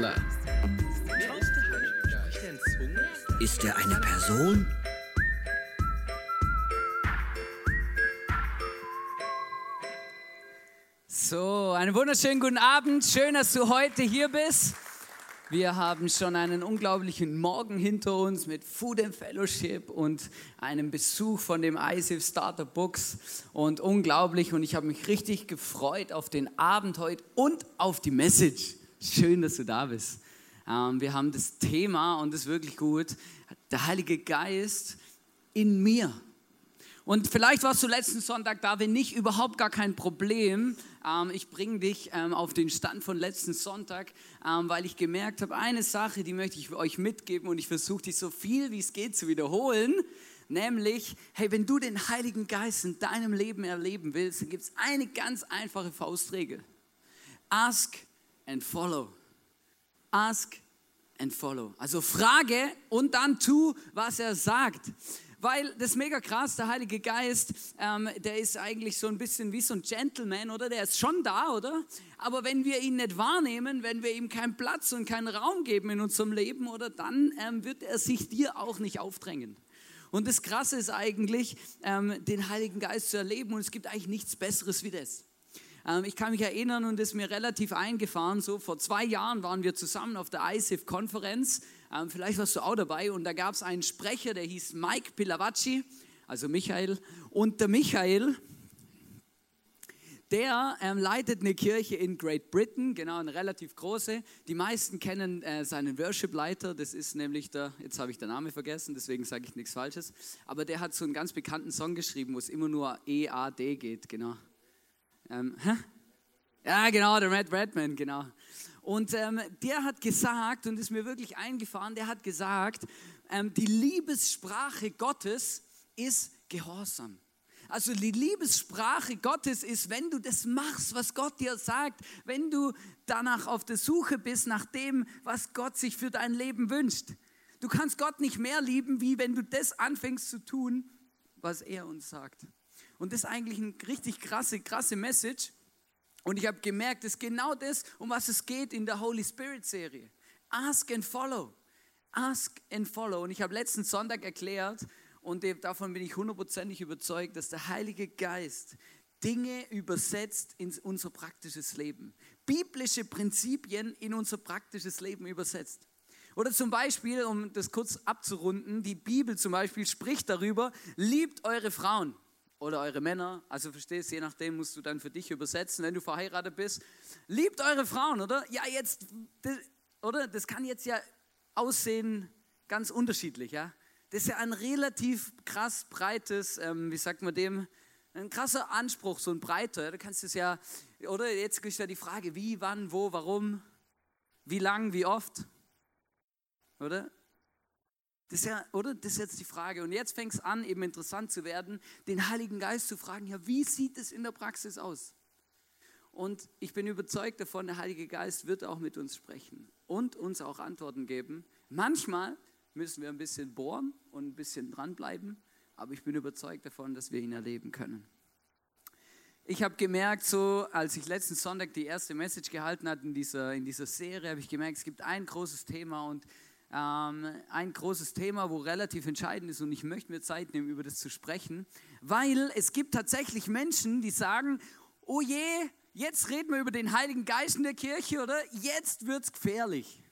Er er Zungen? Ist er eine Person? So, einen wunderschönen guten Abend. Schön, dass du heute hier bist. Wir haben schon einen unglaublichen Morgen hinter uns mit Food and Fellowship und einem Besuch von dem ISIF Starter Books und unglaublich und ich habe mich richtig gefreut auf den Abend heute und auf die Message. Schön, dass du da bist. Ähm, wir haben das Thema und das ist wirklich gut. Der Heilige Geist in mir. Und vielleicht warst du letzten Sonntag da, wenn nicht, überhaupt gar kein Problem. Ähm, ich bringe dich ähm, auf den Stand von letzten Sonntag, weil ich gemerkt habe, eine Sache, die möchte ich euch mitgeben und ich versuche die so viel wie es geht zu wiederholen. Nämlich, hey, wenn du den Heiligen Geist in deinem Leben erleben willst, dann gibt es eine ganz einfache Faustregel. Ask and follow. Ask and follow. Also frage und dann tu, was er sagt. Weil das ist mega krass, der Heilige Geist, ähm, der ist eigentlich so ein bisschen wie so ein Gentleman, oder? Der ist schon da, oder? Aber wenn wir ihn nicht wahrnehmen, wenn wir ihm keinen Platz und keinen Raum geben in unserem Leben, oder dann ähm, wird er sich dir auch nicht aufdrängen. Und das Krasse ist eigentlich, ähm, den Heiligen Geist zu erleben und es gibt eigentlich nichts Besseres wie das. Ähm, ich kann mich erinnern und ist mir relativ eingefahren, so vor zwei Jahren waren wir zusammen auf der ISIF-Konferenz ähm, vielleicht warst du auch dabei und da gab es einen Sprecher, der hieß Mike Pilavacci, also Michael. Und der Michael, der ähm, leitet eine Kirche in Great Britain, genau eine relativ große. Die meisten kennen äh, seinen Worship-Leiter, das ist nämlich der, jetzt habe ich den Namen vergessen, deswegen sage ich nichts Falsches. Aber der hat so einen ganz bekannten Song geschrieben, wo es immer nur E-A-D geht, genau. Ähm? Ja, genau, der Red Redman, genau. Und ähm, der hat gesagt, und ist mir wirklich eingefahren, der hat gesagt, ähm, die Liebessprache Gottes ist Gehorsam. Also die Liebessprache Gottes ist, wenn du das machst, was Gott dir sagt, wenn du danach auf der Suche bist nach dem, was Gott sich für dein Leben wünscht. Du kannst Gott nicht mehr lieben, wie wenn du das anfängst zu tun, was er uns sagt. Und das ist eigentlich eine richtig krasse, krasse Message. Und ich habe gemerkt, das ist genau das, um was es geht in der Holy Spirit Serie. Ask and follow. Ask and follow. Und ich habe letzten Sonntag erklärt, und davon bin ich hundertprozentig überzeugt, dass der Heilige Geist Dinge übersetzt in unser praktisches Leben. Biblische Prinzipien in unser praktisches Leben übersetzt. Oder zum Beispiel, um das kurz abzurunden, die Bibel zum Beispiel spricht darüber, liebt eure Frauen oder eure Männer, also verstehst, je nachdem musst du dann für dich übersetzen, wenn du verheiratet bist. Liebt eure Frauen, oder? Ja, jetzt, oder? Das kann jetzt ja aussehen ganz unterschiedlich, ja? Das ist ja ein relativ krass breites, ähm, wie sagt man dem, ein krasser Anspruch, so ein breiter. Kannst du es ja, oder? Jetzt ist ja die Frage, wie, wann, wo, warum, wie lang, wie oft, oder? Das ist ja, oder? Das ist jetzt die Frage. Und jetzt fängt es an, eben interessant zu werden, den Heiligen Geist zu fragen, ja, wie sieht es in der Praxis aus? Und ich bin überzeugt davon, der Heilige Geist wird auch mit uns sprechen und uns auch Antworten geben. Manchmal müssen wir ein bisschen bohren und ein bisschen dranbleiben, aber ich bin überzeugt davon, dass wir ihn erleben können. Ich habe gemerkt, so als ich letzten Sonntag die erste Message gehalten habe in dieser, in dieser Serie, habe ich gemerkt, es gibt ein großes Thema und ein großes Thema, wo relativ entscheidend ist und ich möchte mir Zeit nehmen, über das zu sprechen, weil es gibt tatsächlich Menschen, die sagen, oh je, jetzt reden wir über den Heiligen Geist in der Kirche, oder? Jetzt wird es gefährlich.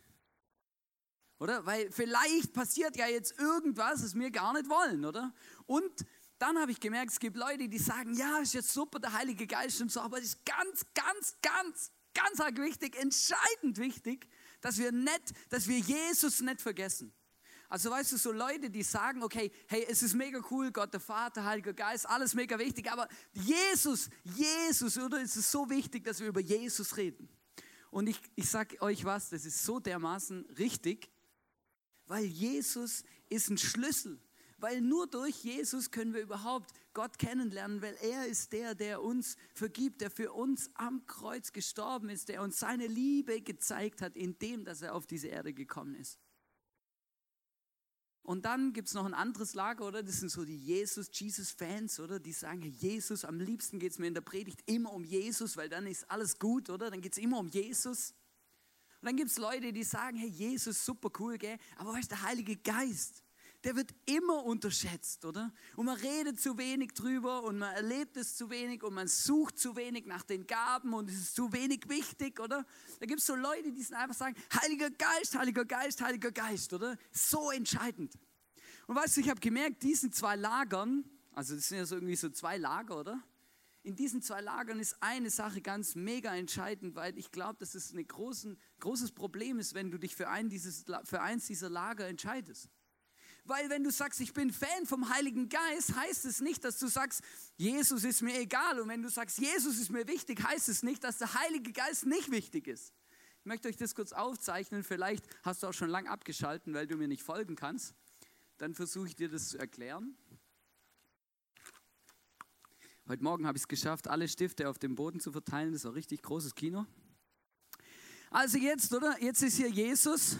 Oder? Weil vielleicht passiert ja jetzt irgendwas, das wir gar nicht wollen, oder? Und dann habe ich gemerkt, es gibt Leute, die sagen, ja, ist jetzt super, der Heilige Geist und so, aber es ist ganz, ganz, ganz, ganz arg wichtig, entscheidend wichtig, dass wir nicht, dass wir Jesus nicht vergessen. Also weißt du, so Leute, die sagen, okay, hey, es ist mega cool, Gott der Vater, Heiliger Geist, alles mega wichtig, aber Jesus, Jesus, oder ist es so wichtig, dass wir über Jesus reden? Und ich, ich sage euch was, das ist so dermaßen richtig, weil Jesus ist ein Schlüssel. Weil nur durch Jesus können wir überhaupt Gott kennenlernen, weil er ist der, der uns vergibt, der für uns am Kreuz gestorben ist, der uns seine Liebe gezeigt hat, indem dass er auf diese Erde gekommen ist. Und dann gibt es noch ein anderes Lager, oder? Das sind so die Jesus, Jesus-Fans, oder? Die sagen, Jesus, am liebsten geht es mir in der Predigt immer um Jesus, weil dann ist alles gut, oder? Dann geht es immer um Jesus. Und dann gibt es Leute, die sagen, hey, Jesus, super cool, gell? Aber weißt du, der Heilige Geist, der wird immer unterschätzt, oder? Und man redet zu wenig drüber und man erlebt es zu wenig und man sucht zu wenig nach den Gaben und es ist zu wenig wichtig, oder? Da gibt es so Leute, die einfach sagen, Heiliger Geist, Heiliger Geist, Heiliger Geist, oder? So entscheidend. Und weißt du, ich habe gemerkt, diesen zwei Lagern, also das sind ja so irgendwie so zwei Lager, oder? In diesen zwei Lagern ist eine Sache ganz mega entscheidend, weil ich glaube, dass es ein großes Problem ist, wenn du dich für, ein dieses, für eins dieser Lager entscheidest. Weil wenn du sagst, ich bin Fan vom Heiligen Geist, heißt es nicht, dass du sagst, Jesus ist mir egal. Und wenn du sagst, Jesus ist mir wichtig, heißt es nicht, dass der Heilige Geist nicht wichtig ist. Ich möchte euch das kurz aufzeichnen. Vielleicht hast du auch schon lang abgeschalten, weil du mir nicht folgen kannst. Dann versuche ich dir das zu erklären. Heute Morgen habe ich es geschafft, alle Stifte auf dem Boden zu verteilen. Das war richtig großes Kino. Also jetzt, oder? Jetzt ist hier Jesus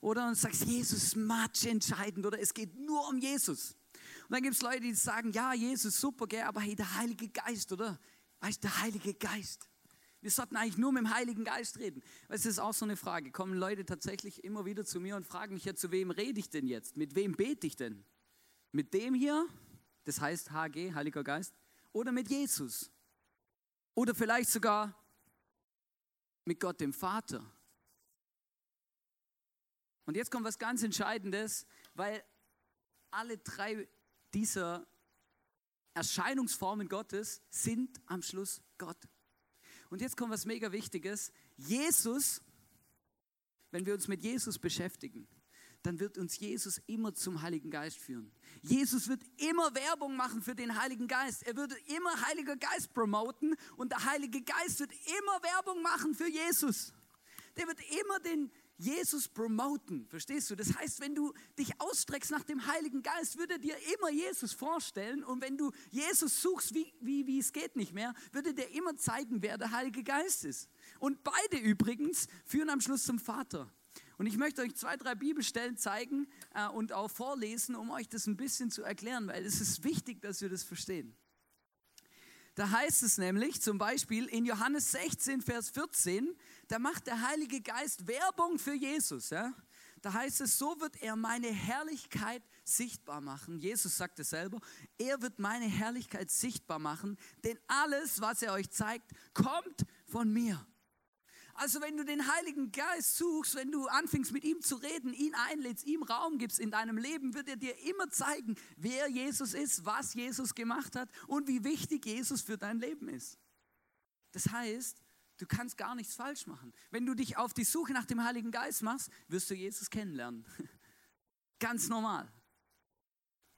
oder und sagst, Jesus matsch entscheidend oder es geht nur um Jesus. Und dann gibt es Leute, die sagen, ja, Jesus, super, gell, aber hey, der Heilige Geist, oder? Weißt du, der Heilige Geist. Wir sollten eigentlich nur mit dem Heiligen Geist reden. Weil es ist auch so eine Frage. Kommen Leute tatsächlich immer wieder zu mir und fragen mich ja, zu wem rede ich denn jetzt? Mit wem bete ich denn? Mit dem hier, das heißt HG, Heiliger Geist, oder mit Jesus? Oder vielleicht sogar mit Gott dem Vater? Und jetzt kommt was ganz Entscheidendes, weil alle drei dieser Erscheinungsformen Gottes sind am Schluss Gott. Und jetzt kommt was mega Wichtiges. Jesus, wenn wir uns mit Jesus beschäftigen, dann wird uns Jesus immer zum Heiligen Geist führen. Jesus wird immer Werbung machen für den Heiligen Geist. Er würde immer Heiliger Geist promoten und der Heilige Geist wird immer Werbung machen für Jesus. Der wird immer den, Jesus promoten. Verstehst du? Das heißt, wenn du dich ausstreckst nach dem Heiligen Geist, würde dir immer Jesus vorstellen. Und wenn du Jesus suchst, wie, wie, wie es geht nicht mehr, würde dir immer zeigen, wer der Heilige Geist ist. Und beide übrigens führen am Schluss zum Vater. Und ich möchte euch zwei, drei Bibelstellen zeigen äh, und auch vorlesen, um euch das ein bisschen zu erklären, weil es ist wichtig, dass wir das verstehen. Da heißt es nämlich zum Beispiel in Johannes 16, Vers 14, da macht der Heilige Geist Werbung für Jesus. Ja? Da heißt es, so wird er meine Herrlichkeit sichtbar machen. Jesus sagt es selber, er wird meine Herrlichkeit sichtbar machen, denn alles, was er euch zeigt, kommt von mir. Also wenn du den Heiligen Geist suchst, wenn du anfängst mit ihm zu reden, ihn einlädst, ihm Raum gibst in deinem Leben, wird er dir immer zeigen, wer Jesus ist, was Jesus gemacht hat und wie wichtig Jesus für dein Leben ist. Das heißt, du kannst gar nichts falsch machen. Wenn du dich auf die Suche nach dem Heiligen Geist machst, wirst du Jesus kennenlernen. Ganz normal.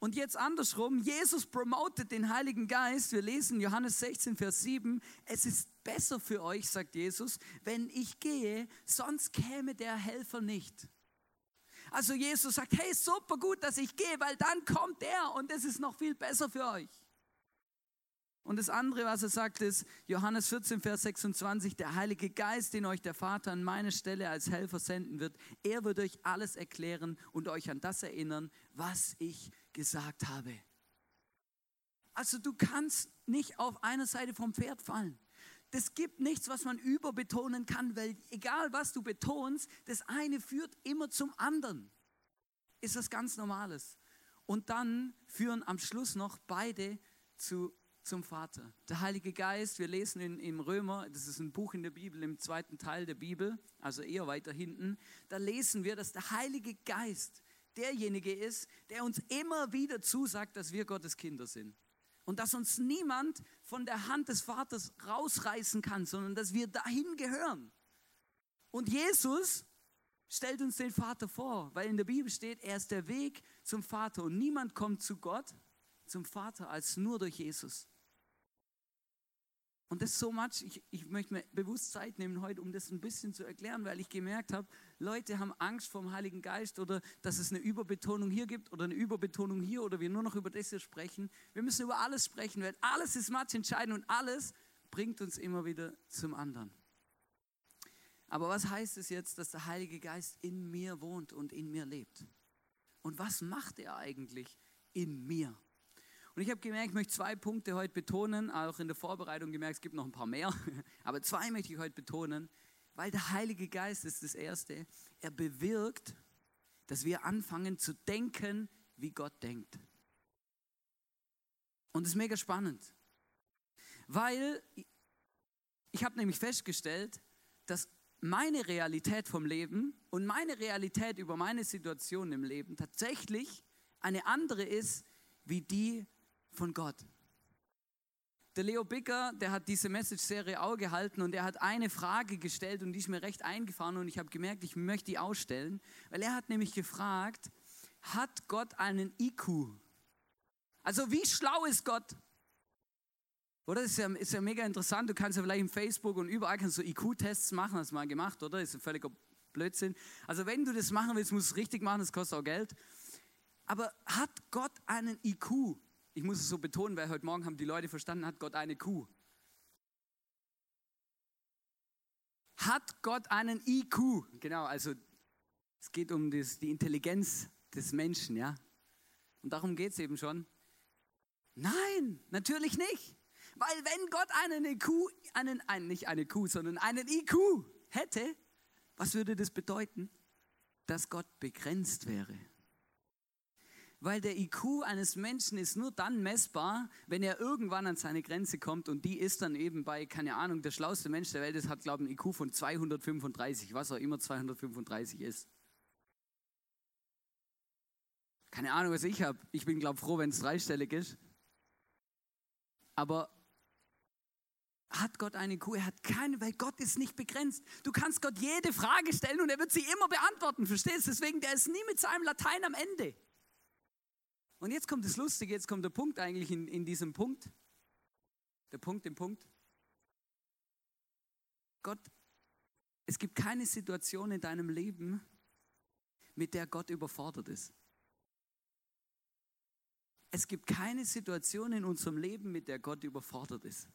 Und jetzt andersrum, Jesus promotet den Heiligen Geist. Wir lesen Johannes 16, Vers 7. Es ist besser für euch, sagt Jesus, wenn ich gehe, sonst käme der Helfer nicht. Also Jesus sagt, hey, super gut, dass ich gehe, weil dann kommt er und es ist noch viel besser für euch. Und das andere, was er sagt, ist Johannes 14, Vers 26, der Heilige Geist, den euch der Vater an meine Stelle als Helfer senden wird, er wird euch alles erklären und euch an das erinnern, was ich gesagt habe. Also du kannst nicht auf einer Seite vom Pferd fallen. Das gibt nichts, was man überbetonen kann, weil egal was du betonst, das eine führt immer zum anderen. Ist das ganz Normales. Und dann führen am Schluss noch beide zu, zum Vater. Der Heilige Geist, wir lesen in, im Römer, das ist ein Buch in der Bibel, im zweiten Teil der Bibel, also eher weiter hinten, da lesen wir, dass der Heilige Geist derjenige ist, der uns immer wieder zusagt, dass wir Gottes Kinder sind. Und dass uns niemand von der Hand des Vaters rausreißen kann, sondern dass wir dahin gehören. Und Jesus stellt uns den Vater vor, weil in der Bibel steht, er ist der Weg zum Vater und niemand kommt zu Gott, zum Vater, als nur durch Jesus. Und das ist so much, ich, ich möchte mir bewusst Zeit nehmen heute, um das ein bisschen zu erklären, weil ich gemerkt habe, Leute haben Angst vor dem Heiligen Geist oder dass es eine Überbetonung hier gibt oder eine Überbetonung hier oder wir nur noch über das hier sprechen. Wir müssen über alles sprechen, weil alles ist much entscheidend und alles bringt uns immer wieder zum anderen. Aber was heißt es jetzt, dass der Heilige Geist in mir wohnt und in mir lebt? Und was macht er eigentlich in mir? Und ich habe gemerkt, ich möchte zwei Punkte heute betonen, auch in der Vorbereitung gemerkt, es gibt noch ein paar mehr, aber zwei möchte ich heute betonen, weil der Heilige Geist ist das Erste. Er bewirkt, dass wir anfangen zu denken, wie Gott denkt. Und das ist mega spannend, weil ich habe nämlich festgestellt, dass meine Realität vom Leben und meine Realität über meine Situation im Leben tatsächlich eine andere ist, wie die von Gott. Der Leo Bicker, der hat diese Message-Serie auch gehalten und er hat eine Frage gestellt und die ist mir recht eingefahren und ich habe gemerkt, ich möchte die ausstellen, weil er hat nämlich gefragt, hat Gott einen IQ? Also wie schlau ist Gott? Oder? Ist ja, ist ja mega interessant. Du kannst ja vielleicht im Facebook und überall kannst du IQ-Tests machen, hast du mal gemacht, oder? Ist ein völliger Blödsinn. Also wenn du das machen willst, musst du es richtig machen, das kostet auch Geld. Aber hat Gott einen IQ? Ich muss es so betonen, weil heute Morgen haben die Leute verstanden, hat Gott eine Kuh. Hat Gott einen IQ? Genau, also es geht um das, die Intelligenz des Menschen, ja. Und darum geht es eben schon. Nein, natürlich nicht. Weil wenn Gott einen IQ, einen, einen, nicht eine Kuh, sondern einen IQ hätte, was würde das bedeuten? Dass Gott begrenzt wäre. Weil der IQ eines Menschen ist nur dann messbar, wenn er irgendwann an seine Grenze kommt und die ist dann eben bei, keine Ahnung, der schlauste Mensch der Welt ist, hat, glaube ich, ein IQ von 235, was auch immer 235 ist. Keine Ahnung, was ich habe. Ich bin, glaube ich, froh, wenn es dreistellig ist. Aber hat Gott eine IQ? Er hat keine, weil Gott ist nicht begrenzt. Du kannst Gott jede Frage stellen und er wird sie immer beantworten, verstehst du? Deswegen, der ist nie mit seinem Latein am Ende. Und jetzt kommt das Lustige, jetzt kommt der Punkt eigentlich in, in diesem Punkt. Der Punkt im Punkt. Gott, es gibt keine Situation in deinem Leben, mit der Gott überfordert ist. Es gibt keine Situation in unserem Leben, mit der Gott überfordert ist.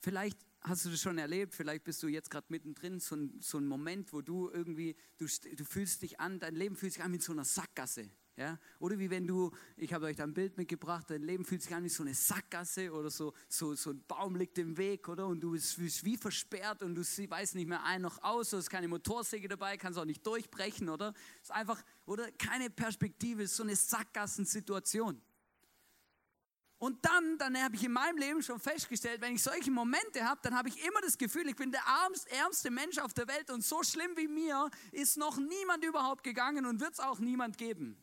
Vielleicht hast du das schon erlebt, vielleicht bist du jetzt gerade mittendrin, so ein, so ein Moment, wo du irgendwie, du, du fühlst dich an, dein Leben fühlt sich an wie so einer Sackgasse. Ja? Oder wie wenn du, ich habe euch da ein Bild mitgebracht, dein Leben fühlt sich an wie so eine Sackgasse oder so, so, so ein Baum liegt im Weg, oder? Und du bist wie versperrt und du weißt nicht mehr ein noch aus, du hast keine Motorsäge dabei, kannst auch nicht durchbrechen, oder? Ist einfach, oder? Keine Perspektive, ist so eine Sackgassensituation. Und dann, dann habe ich in meinem Leben schon festgestellt, wenn ich solche Momente habe, dann habe ich immer das Gefühl, ich bin der ärmste Mensch auf der Welt und so schlimm wie mir ist noch niemand überhaupt gegangen und wird es auch niemand geben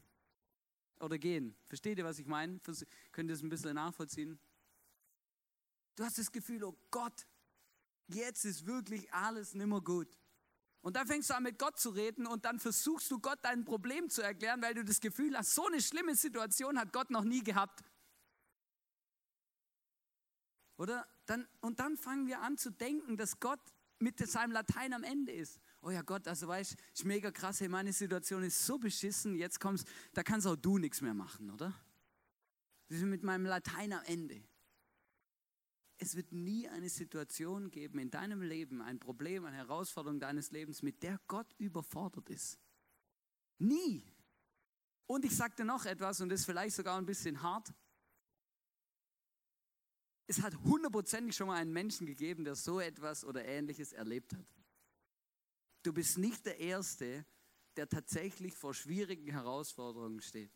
oder gehen. Versteht ihr, was ich meine? Könnt ihr es ein bisschen nachvollziehen? Du hast das Gefühl, oh Gott, jetzt ist wirklich alles nimmer gut. Und dann fängst du an mit Gott zu reden und dann versuchst du Gott dein Problem zu erklären, weil du das Gefühl hast, so eine schlimme Situation hat Gott noch nie gehabt. Oder? Dann, und dann fangen wir an zu denken, dass Gott mit seinem Latein am Ende ist oh ja Gott, also weißt ist mega krass, hey, meine Situation ist so beschissen, jetzt kommst, da kannst auch du nichts mehr machen, oder? Wir sind mit meinem Latein am Ende. Es wird nie eine Situation geben in deinem Leben, ein Problem, eine Herausforderung deines Lebens, mit der Gott überfordert ist. Nie. Und ich sagte noch etwas, und das ist vielleicht sogar ein bisschen hart. Es hat hundertprozentig schon mal einen Menschen gegeben, der so etwas oder ähnliches erlebt hat. Du bist nicht der Erste, der tatsächlich vor schwierigen Herausforderungen steht.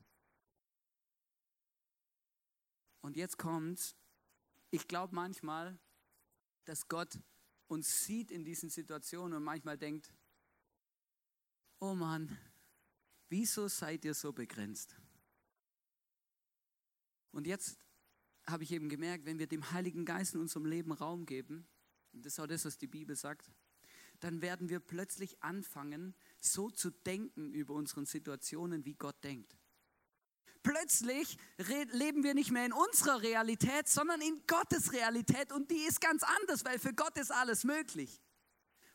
Und jetzt kommt's. Ich glaube manchmal, dass Gott uns sieht in diesen Situationen und manchmal denkt, oh Mann, wieso seid ihr so begrenzt? Und jetzt habe ich eben gemerkt, wenn wir dem Heiligen Geist in unserem Leben Raum geben, und das ist auch das, was die Bibel sagt, dann werden wir plötzlich anfangen, so zu denken über unsere Situationen, wie Gott denkt. Plötzlich leben wir nicht mehr in unserer Realität, sondern in Gottes Realität und die ist ganz anders, weil für Gott ist alles möglich.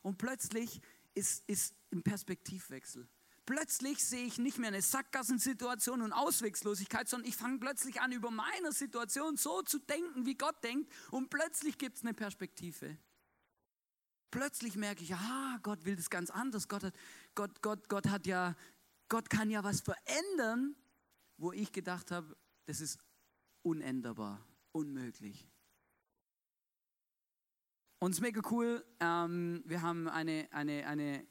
Und plötzlich ist, ist ein Perspektivwechsel. Plötzlich sehe ich nicht mehr eine Sackgassensituation und Auswegslosigkeit, sondern ich fange plötzlich an, über meine Situation so zu denken, wie Gott denkt. Und plötzlich gibt es eine Perspektive. Plötzlich merke ich, aha, Gott will das ganz anders. Gott hat, Gott, Gott, Gott hat ja, Gott kann ja was verändern, wo ich gedacht habe, das ist unänderbar, unmöglich. Und es ist mega cool. Ähm, wir haben eine, eine, eine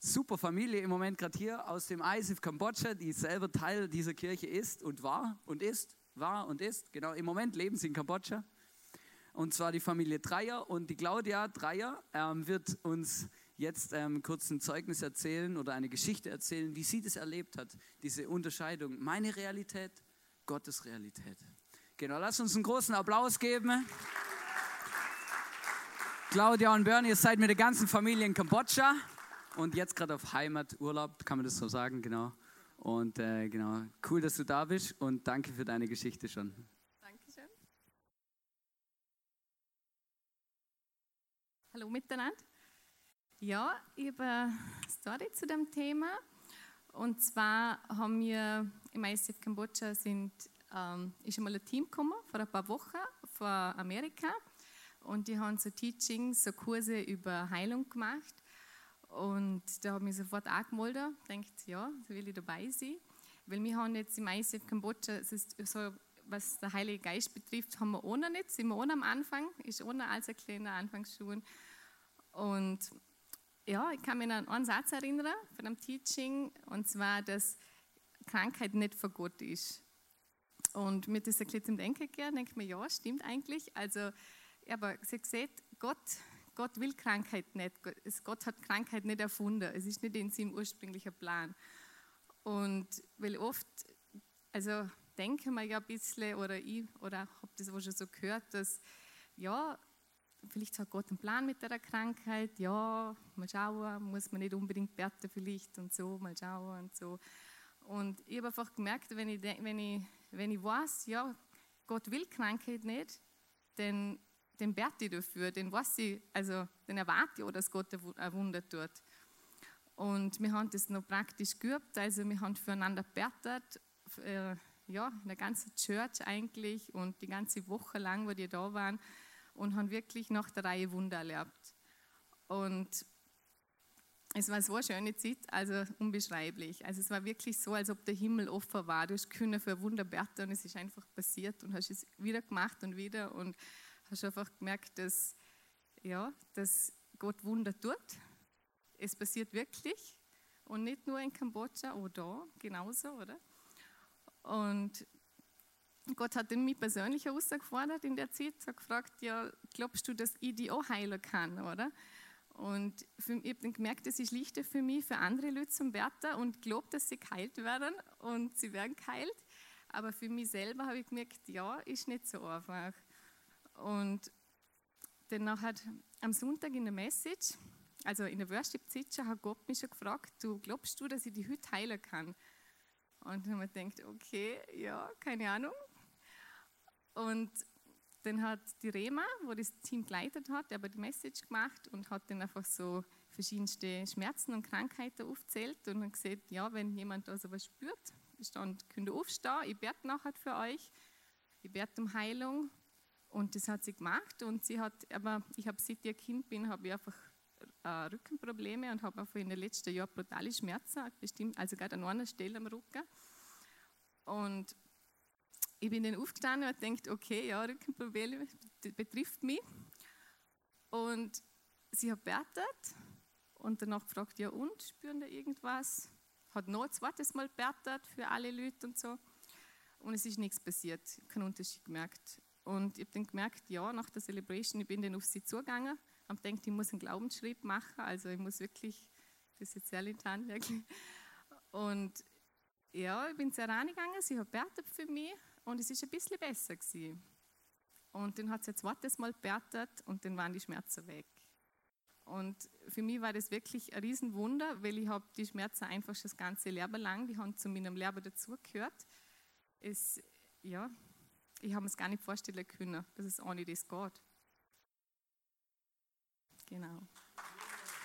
super Familie im Moment gerade hier aus dem ISIF Kambodscha, die selber Teil dieser Kirche ist und war und ist, war und ist. Genau, im Moment leben sie in Kambodscha. Und zwar die Familie Dreier. Und die Claudia Dreier ähm, wird uns jetzt ähm, kurz ein Zeugnis erzählen oder eine Geschichte erzählen, wie sie das erlebt hat, diese Unterscheidung. Meine Realität, Gottes Realität. Genau, lass uns einen großen Applaus geben. Claudia und Bernie, ihr seid mit der ganzen Familie in Kambodscha und jetzt gerade auf Heimaturlaub, kann man das so sagen, genau. Und äh, genau, cool, dass du da bist und danke für deine Geschichte schon. Hallo miteinander. Ja, ich habe eine Story zu dem Thema. Und zwar haben wir im ICF Kambodscha sind, ähm, ist einmal ein Team gekommen vor ein paar Wochen von Amerika und die haben so Teachings, so Kurse über Heilung gemacht. Und da habe ich mich sofort angemeldet, denkt ja, da will ich dabei sein. Weil wir haben jetzt im ICF Kambodscha, so, was der Heilige Geist betrifft, haben wir noch nicht, sind wir noch am Anfang, ist noch als ein kleiner Anfangsschulen. Und ja, ich kann mich an einen Satz erinnern von einem Teaching, und zwar, dass Krankheit nicht von Gott ist. Und mit dieser ein zum Denken gegeben, denke ich mir, ja, stimmt eigentlich. Also, aber sie gesagt, Gott Gott will Krankheit nicht. Gott hat Krankheit nicht erfunden. Es ist nicht in seinem ursprünglichen Plan. Und weil oft, also denken wir ja ein bisschen, oder ich, oder habe das auch schon so gehört, dass, ja, vielleicht hat Gott einen Plan mit der Krankheit, ja, mal schauen, muss man nicht unbedingt beten vielleicht und so, mal schauen und so. Und ich habe einfach gemerkt, wenn ich, wenn, ich, wenn ich weiß, ja, Gott will Krankheit nicht, dann den bete ich dafür, den weiß ich, also den erwarte ich auch, dass Gott ein Wunder tut. Und wir haben das noch praktisch geübt, also wir haben füreinander betet, äh, ja, in der ganzen Church eigentlich und die ganze Woche lang, wo die da waren und haben wirklich nach der Reihe Wunder erlebt. Und es war so eine schöne Zeit, also unbeschreiblich. Also es war wirklich so, als ob der Himmel offen war. Du hast können für Wunder beten und es ist einfach passiert und hast es wieder gemacht und wieder und hast einfach gemerkt, dass, ja, dass Gott Wunder tut. Es passiert wirklich und nicht nur in Kambodscha, auch da genauso, oder? Und Gott hat mich persönlich herausgefordert in der Zeit, hat gefragt, ja, glaubst du, dass ich die auch heilen kann, oder? Und für, ich habe gemerkt, es ist leichter für mich, für andere Leute zum Beten und glaube, dass sie geheilt werden und sie werden geheilt. Aber für mich selber habe ich gemerkt, ja, ist nicht so einfach. Und dann nachher am Sonntag in der Message, also in der Worship-Zeit hat Gott mich schon gefragt, du glaubst du, dass ich die heute heilen kann? Und dann habe ich gedacht, okay, ja, keine Ahnung. Und dann hat die Rema, wo das Team geleitet hat, aber die Message gemacht und hat dann einfach so verschiedenste Schmerzen und Krankheiten aufzählt und hat gesagt, ja, wenn jemand da sowas spürt, dann könnt ihr aufstehen, ich bete nachher für euch, ich bete um Heilung und das hat sie gemacht und sie hat, aber ich habe seit ich Kind bin, habe ich einfach äh, Rückenprobleme und habe einfach in den letzten Jahren brutale Schmerzen, bestimmt, also gerade an einer Stelle am Rücken. Und ich bin dann aufgestanden und denkt, okay, ja, Rückenprobleme betrifft mich. Und sie hat betet und danach gefragt, ja und, spüren da irgendwas? Hat noch ein zweites Mal betet für alle Leute und so. Und es ist nichts passiert, keinen Unterschied gemerkt. Und ich habe dann gemerkt, ja, nach der Celebration, ich bin dann auf sie zugegangen und denkt, ich muss einen Glaubensschritt machen, also ich muss wirklich, das ist jetzt sehr lintan, wirklich. Und ja, ich bin zu ihr reingegangen, sie hat betet für mich und es ist ein bisschen besser gewesen. Und dann hat sie ein zweites Mal betet und dann waren die Schmerzen weg. Und für mich war das wirklich ein Riesenwunder, weil ich habe die Schmerzen einfach schon das ganze Leben lang, die haben zu meinem Leben dazugehört. Es, ja, ich habe es gar nicht vorstellen können, dass es ohne das geht. Genau.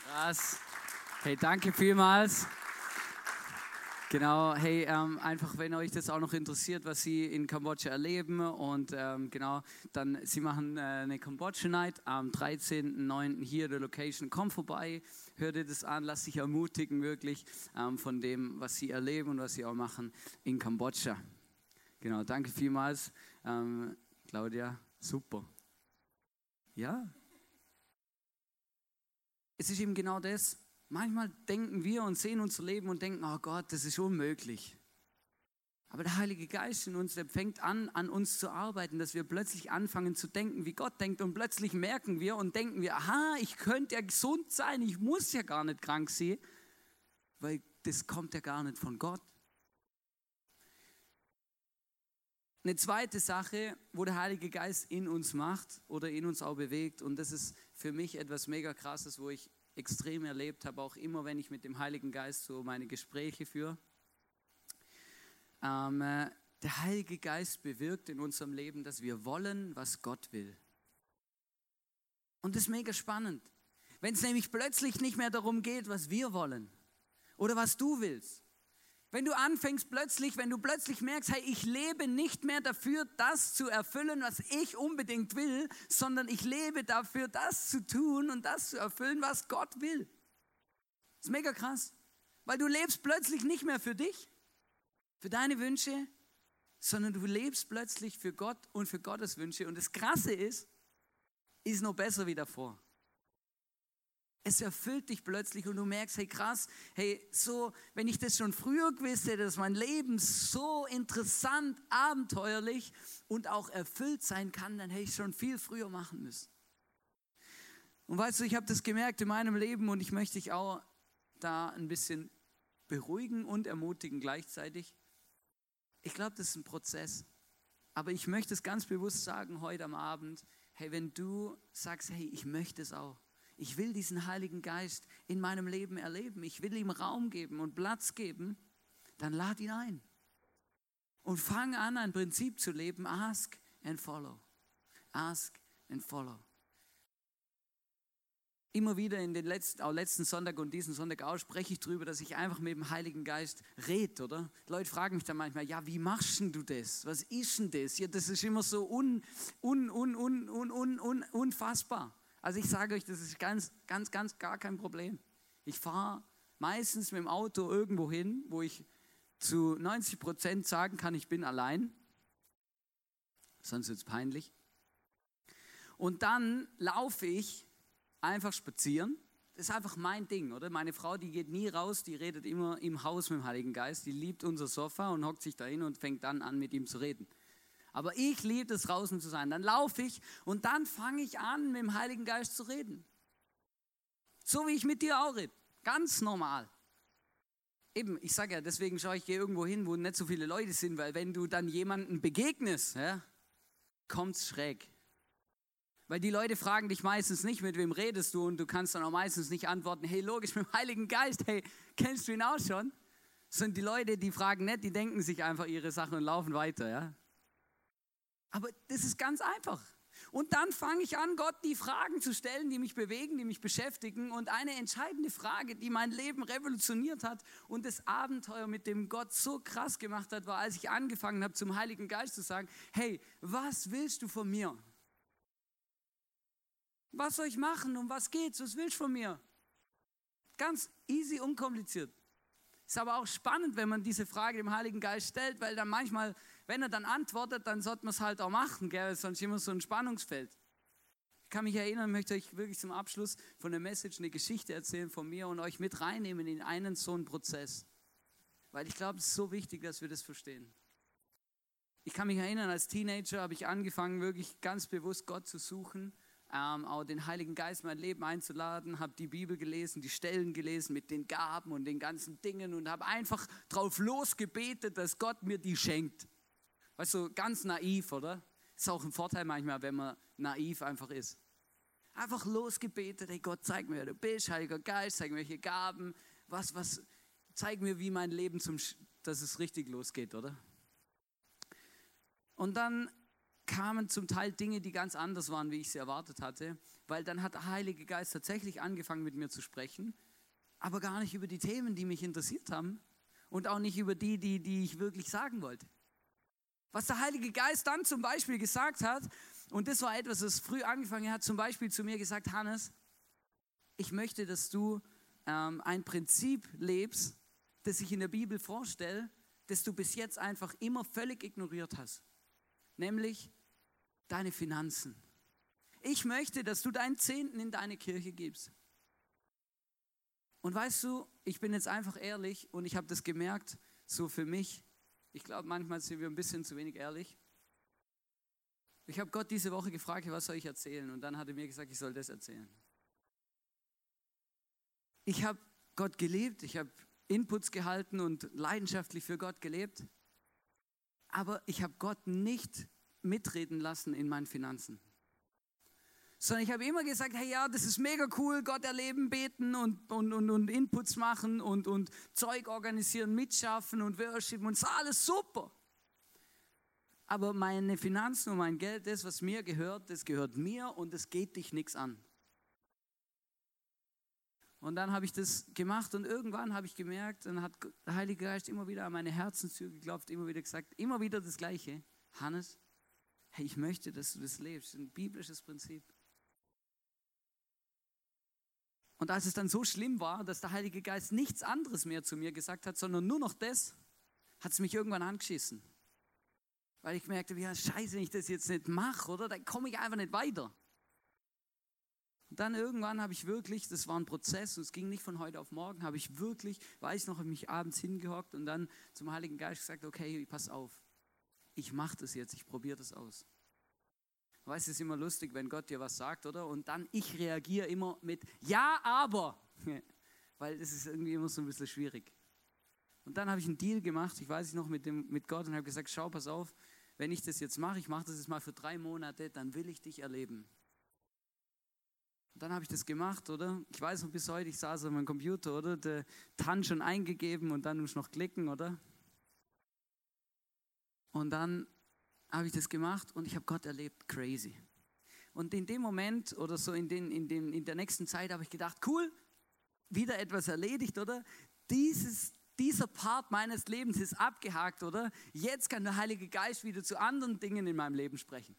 Krass. Hey, danke vielmals. Genau, hey, ähm, einfach wenn euch das auch noch interessiert, was Sie in Kambodscha erleben und ähm, genau, dann Sie machen äh, eine Kambodscha Night am 13.09. hier der Location. Komm vorbei, hör dir das an, lass dich ermutigen wirklich ähm, von dem, was Sie erleben und was Sie auch machen in Kambodscha. Genau, danke vielmals, ähm, Claudia, super. Ja, es ist eben genau das. Manchmal denken wir und sehen unser Leben und denken, oh Gott, das ist unmöglich. Aber der Heilige Geist in uns, der fängt an, an uns zu arbeiten, dass wir plötzlich anfangen zu denken, wie Gott denkt. Und plötzlich merken wir und denken wir, aha, ich könnte ja gesund sein, ich muss ja gar nicht krank sein, weil das kommt ja gar nicht von Gott. Eine zweite Sache, wo der Heilige Geist in uns macht oder in uns auch bewegt, und das ist für mich etwas mega krasses, wo ich extrem erlebt habe, auch immer, wenn ich mit dem Heiligen Geist so meine Gespräche führe. Ähm, äh, der Heilige Geist bewirkt in unserem Leben, dass wir wollen, was Gott will. Und das ist mega spannend. Wenn es nämlich plötzlich nicht mehr darum geht, was wir wollen oder was du willst, wenn du anfängst plötzlich, wenn du plötzlich merkst, hey, ich lebe nicht mehr dafür, das zu erfüllen, was ich unbedingt will, sondern ich lebe dafür, das zu tun und das zu erfüllen, was Gott will. Das ist mega krass, weil du lebst plötzlich nicht mehr für dich, für deine Wünsche, sondern du lebst plötzlich für Gott und für Gottes Wünsche. Und das Krasse ist, ist noch besser wie davor. Es erfüllt dich plötzlich und du merkst, hey krass, hey, so, wenn ich das schon früher gewusst hätte, dass mein Leben so interessant, abenteuerlich und auch erfüllt sein kann, dann hätte ich schon viel früher machen müssen. Und weißt du, ich habe das gemerkt in meinem Leben und ich möchte dich auch da ein bisschen beruhigen und ermutigen gleichzeitig. Ich glaube, das ist ein Prozess. Aber ich möchte es ganz bewusst sagen heute am Abend, hey, wenn du sagst, hey, ich möchte es auch ich will diesen Heiligen Geist in meinem Leben erleben, ich will ihm Raum geben und Platz geben, dann lad ihn ein. Und fang an, ein Prinzip zu leben, ask and follow. Ask and follow. Immer wieder in den letzten, auch letzten Sonntag und diesen Sonntag auch spreche ich darüber, dass ich einfach mit dem Heiligen Geist rede, oder? Die Leute fragen mich dann manchmal, ja, wie machst du das? Was ist denn das? Ja, das ist immer so un, un, un, un, un, un, un, unfassbar. Also ich sage euch, das ist ganz, ganz, ganz gar kein Problem. Ich fahre meistens mit dem Auto irgendwo hin, wo ich zu 90 Prozent sagen kann, ich bin allein. Sonst wird es peinlich. Und dann laufe ich einfach spazieren. Das ist einfach mein Ding, oder? Meine Frau, die geht nie raus, die redet immer im Haus mit dem Heiligen Geist. Die liebt unser Sofa und hockt sich dahin und fängt dann an, mit ihm zu reden. Aber ich liebe es, draußen zu sein. Dann laufe ich und dann fange ich an, mit dem Heiligen Geist zu reden. So wie ich mit dir auch rede. Ganz normal. Eben, ich sage ja, deswegen schaue ich gehe irgendwo hin, wo nicht so viele Leute sind, weil wenn du dann jemanden begegnest, ja, es schräg. Weil die Leute fragen dich meistens nicht, mit wem redest du und du kannst dann auch meistens nicht antworten, hey, logisch, mit dem Heiligen Geist, hey, kennst du ihn auch schon? Sind die Leute, die fragen nicht, die denken sich einfach ihre Sachen und laufen weiter, ja. Aber das ist ganz einfach. Und dann fange ich an, Gott die Fragen zu stellen, die mich bewegen, die mich beschäftigen. Und eine entscheidende Frage, die mein Leben revolutioniert hat und das Abenteuer mit dem Gott so krass gemacht hat, war, als ich angefangen habe, zum Heiligen Geist zu sagen, hey, was willst du von mir? Was soll ich machen? Um was geht's? Was willst du von mir? Ganz easy, unkompliziert. Ist aber auch spannend, wenn man diese Frage dem Heiligen Geist stellt, weil dann manchmal wenn er dann antwortet, dann sollte man es halt auch machen, gell? sonst immer so ein Spannungsfeld. Ich kann mich erinnern, möchte euch wirklich zum Abschluss von der Message eine Geschichte erzählen von mir und euch mit reinnehmen in einen so einen Prozess. Weil ich glaube, es ist so wichtig, dass wir das verstehen. Ich kann mich erinnern, als Teenager habe ich angefangen, wirklich ganz bewusst Gott zu suchen, ähm, auch den Heiligen Geist in mein Leben einzuladen, habe die Bibel gelesen, die Stellen gelesen mit den Gaben und den ganzen Dingen und habe einfach drauf losgebetet, dass Gott mir die schenkt. Weißt du, ganz naiv, oder? Ist auch ein Vorteil manchmal, wenn man naiv einfach ist. Einfach losgebetet, hey Gott, zeig mir, wer du bist, Heiliger Geist, zeig mir, welche Gaben, was, was, zeig mir, wie mein Leben zum, dass es richtig losgeht, oder? Und dann kamen zum Teil Dinge, die ganz anders waren, wie ich sie erwartet hatte, weil dann hat der Heilige Geist tatsächlich angefangen mit mir zu sprechen, aber gar nicht über die Themen, die mich interessiert haben und auch nicht über die, die, die ich wirklich sagen wollte. Was der Heilige Geist dann zum Beispiel gesagt hat, und das war etwas, das früh angefangen hat, zum Beispiel zu mir gesagt, Hannes, ich möchte, dass du ähm, ein Prinzip lebst, das ich in der Bibel vorstelle, das du bis jetzt einfach immer völlig ignoriert hast. Nämlich deine Finanzen. Ich möchte, dass du deinen Zehnten in deine Kirche gibst. Und weißt du, ich bin jetzt einfach ehrlich und ich habe das gemerkt, so für mich. Ich glaube, manchmal sind wir ein bisschen zu wenig ehrlich. Ich habe Gott diese Woche gefragt, was soll ich erzählen? Und dann hat er mir gesagt, ich soll das erzählen. Ich habe Gott geliebt, ich habe Inputs gehalten und leidenschaftlich für Gott gelebt. Aber ich habe Gott nicht mitreden lassen in meinen Finanzen. Sondern ich habe immer gesagt, hey ja, das ist mega cool, Gott erleben, beten und, und, und, und Inputs machen und, und Zeug organisieren, mitschaffen und Worship und so alles super. Aber meine Finanzen und mein Geld, das, was mir gehört, das gehört mir und es geht dich nichts an. Und dann habe ich das gemacht und irgendwann habe ich gemerkt, dann hat der Heilige Geist immer wieder an meine Herzenszüge geklopft, immer wieder gesagt, immer wieder das Gleiche. Hannes, hey, ich möchte, dass du das lebst. Ein biblisches Prinzip. Und als es dann so schlimm war, dass der Heilige Geist nichts anderes mehr zu mir gesagt hat, sondern nur noch das, hat es mich irgendwann angeschissen. Weil ich merkte, wie ja, scheiße, wenn ich das jetzt nicht mache, oder? Dann komme ich einfach nicht weiter. Und dann irgendwann habe ich wirklich, das war ein Prozess und es ging nicht von heute auf morgen, habe ich wirklich, weiß noch, habe mich abends hingehockt und dann zum Heiligen Geist gesagt, okay, pass auf, ich mache das jetzt, ich probiere das aus. Weißt du, es ist immer lustig, wenn Gott dir was sagt, oder? Und dann ich reagiere immer mit Ja, aber. Weil das ist irgendwie immer so ein bisschen schwierig. Und dann habe ich einen Deal gemacht, ich weiß nicht noch, mit, dem, mit Gott und habe gesagt, schau, pass auf, wenn ich das jetzt mache, ich mache das jetzt mal für drei Monate, dann will ich dich erleben. Und dann habe ich das gemacht, oder? Ich weiß noch bis heute, ich saß an meinem Computer, oder? Der TAN schon eingegeben und dann muss ich noch klicken, oder? Und dann habe ich das gemacht und ich habe Gott erlebt, crazy. Und in dem Moment oder so in, den, in, den, in der nächsten Zeit habe ich gedacht, cool, wieder etwas erledigt, oder? Dieses, dieser Part meines Lebens ist abgehakt, oder? Jetzt kann der Heilige Geist wieder zu anderen Dingen in meinem Leben sprechen.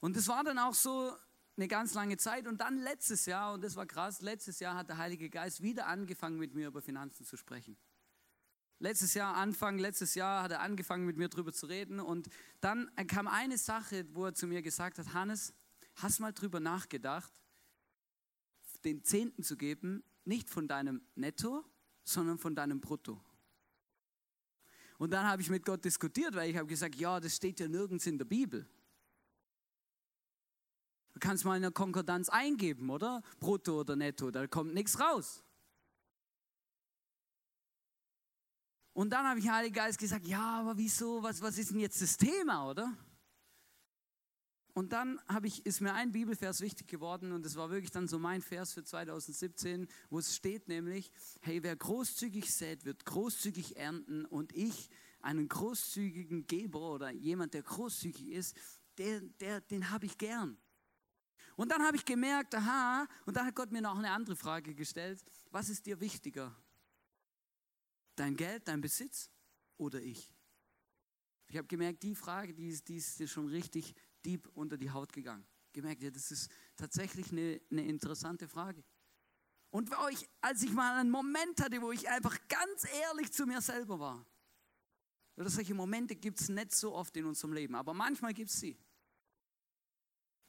Und das war dann auch so eine ganz lange Zeit. Und dann letztes Jahr, und das war krass, letztes Jahr hat der Heilige Geist wieder angefangen, mit mir über Finanzen zu sprechen. Letztes Jahr, Anfang letztes Jahr, hat er angefangen mit mir darüber zu reden. Und dann kam eine Sache, wo er zu mir gesagt hat, Hannes, hast mal drüber nachgedacht, den Zehnten zu geben, nicht von deinem Netto, sondern von deinem Brutto. Und dann habe ich mit Gott diskutiert, weil ich habe gesagt, ja, das steht ja nirgends in der Bibel. Du kannst mal in der Konkordanz eingeben, oder? Brutto oder Netto, da kommt nichts raus. Und dann habe ich Heiliger Geist gesagt, ja, aber wieso, was, was ist denn jetzt das Thema, oder? Und dann ich, ist mir ein Bibelvers wichtig geworden und das war wirklich dann so mein Vers für 2017, wo es steht nämlich, hey, wer großzügig sät, wird großzügig ernten und ich, einen großzügigen Geber oder jemand, der großzügig ist, der, der, den habe ich gern. Und dann habe ich gemerkt, aha, und dann hat Gott mir noch eine andere Frage gestellt, was ist dir wichtiger? Dein Geld, dein Besitz oder ich? Ich habe gemerkt, die Frage, die ist, die ist schon richtig deep unter die Haut gegangen. Gemerkt, ja, das ist tatsächlich eine, eine interessante Frage. Und ich, als ich mal einen Moment hatte, wo ich einfach ganz ehrlich zu mir selber war, oder solche Momente gibt es nicht so oft in unserem Leben, aber manchmal gibt es sie,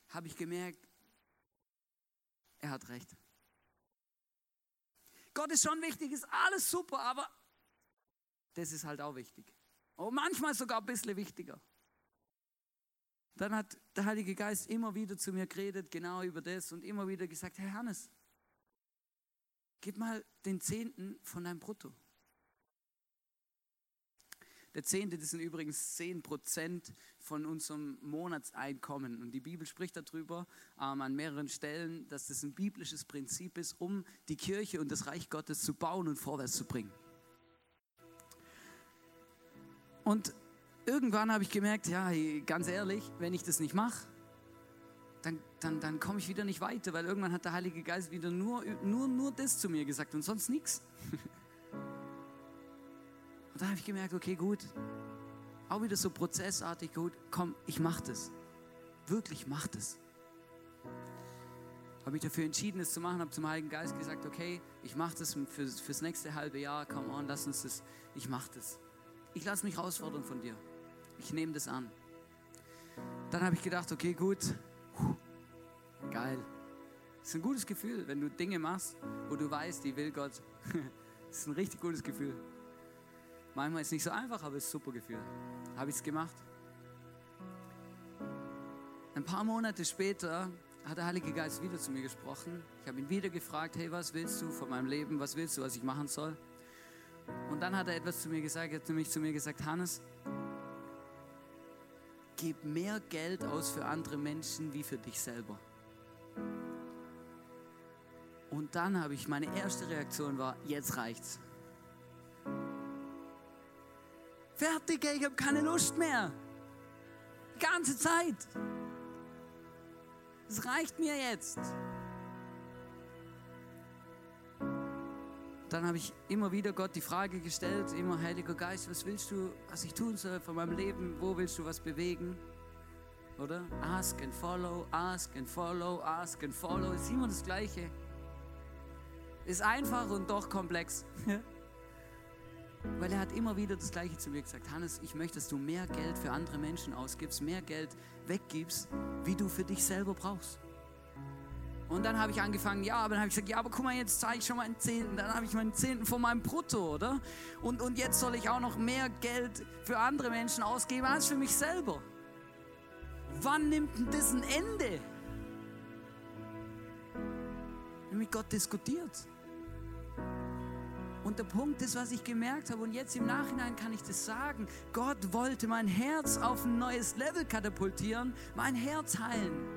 habe ich gemerkt, er hat recht. Gott ist schon wichtig, ist alles super, aber das ist halt auch wichtig. Und manchmal sogar ein bisschen wichtiger. Dann hat der Heilige Geist immer wieder zu mir geredet, genau über das und immer wieder gesagt, Herr Hannes, gib mal den Zehnten von deinem Brutto. Der Zehnte, das sind übrigens 10% von unserem Monatseinkommen. Und die Bibel spricht darüber ähm, an mehreren Stellen, dass das ein biblisches Prinzip ist, um die Kirche und das Reich Gottes zu bauen und vorwärts zu bringen. Und irgendwann habe ich gemerkt, ja, ganz ehrlich, wenn ich das nicht mache, dann, dann, dann komme ich wieder nicht weiter, weil irgendwann hat der Heilige Geist wieder nur, nur, nur das zu mir gesagt und sonst nichts. Und dann habe ich gemerkt, okay, gut, auch wieder so prozessartig, gut, komm, ich mache das. Wirklich, mach das. Habe mich dafür entschieden, es zu machen, habe zum Heiligen Geist gesagt, okay, ich mache das für, fürs nächste halbe Jahr, come on, lass uns das, ich mache das. Ich lasse mich herausfordern von dir. Ich nehme das an. Dann habe ich gedacht, okay, gut, geil. Das ist ein gutes Gefühl, wenn du Dinge machst, wo du weißt, die will Gott. Das ist ein richtig gutes Gefühl. Manchmal ist es nicht so einfach, aber es ist ein super Gefühl. Habe ich es gemacht. Ein paar Monate später hat der Heilige Geist wieder zu mir gesprochen. Ich habe ihn wieder gefragt, hey, was willst du von meinem Leben? Was willst du, was ich machen soll? Und dann hat er etwas zu mir gesagt, er hat nämlich zu mir gesagt, Hannes, gib mehr Geld aus für andere Menschen wie für dich selber. Und dann habe ich, meine erste Reaktion war, jetzt reicht's. Fertig, ich habe keine Lust mehr. Die ganze Zeit. Es reicht mir jetzt. Dann habe ich immer wieder Gott die Frage gestellt, immer Heiliger Geist, was willst du, was ich tun soll von meinem Leben? Wo willst du was bewegen? Oder? Ask and follow, ask and follow, ask and follow. Ist immer das Gleiche. Ist einfach und doch komplex. Weil er hat immer wieder das Gleiche zu mir gesagt. Hannes, ich möchte, dass du mehr Geld für andere Menschen ausgibst, mehr Geld weggibst, wie du für dich selber brauchst. Und dann habe ich angefangen, ja, aber dann habe ich gesagt, ja, aber guck mal, jetzt zahle ich schon mal einen Zehnten. Dann habe ich meinen Zehnten von meinem Brutto, oder? Und, und jetzt soll ich auch noch mehr Geld für andere Menschen ausgeben als für mich selber. Wann nimmt denn das ein Ende? Mit Gott diskutiert. Und der Punkt ist, was ich gemerkt habe, und jetzt im Nachhinein kann ich das sagen, Gott wollte mein Herz auf ein neues Level katapultieren, mein Herz heilen.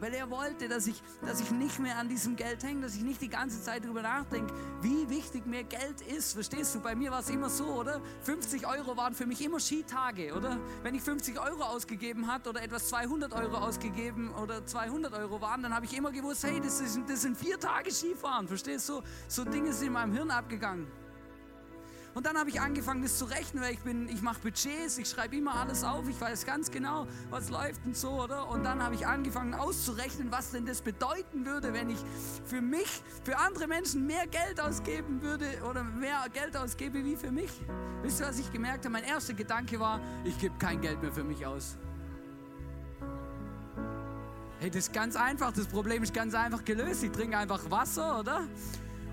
Weil er wollte, dass ich, dass ich nicht mehr an diesem Geld hänge, dass ich nicht die ganze Zeit darüber nachdenke, wie wichtig mir Geld ist. Verstehst du? Bei mir war es immer so, oder? 50 Euro waren für mich immer Skitage, oder? Wenn ich 50 Euro ausgegeben hat oder etwas 200 Euro ausgegeben oder 200 Euro waren, dann habe ich immer gewusst, hey, das, ist, das sind vier Tage Skifahren. Verstehst du? So Dinge sind in meinem Hirn abgegangen. Und dann habe ich angefangen, das zu rechnen, weil ich bin, ich mache Budgets, ich schreibe immer alles auf, ich weiß ganz genau, was läuft und so, oder? Und dann habe ich angefangen auszurechnen, was denn das bedeuten würde, wenn ich für mich, für andere Menschen mehr Geld ausgeben würde oder mehr Geld ausgebe wie für mich. Wisst ihr, was ich gemerkt habe? Mein erster Gedanke war, ich gebe kein Geld mehr für mich aus. Hey, das ist ganz einfach, das Problem ist ganz einfach gelöst. Ich trinke einfach Wasser, oder?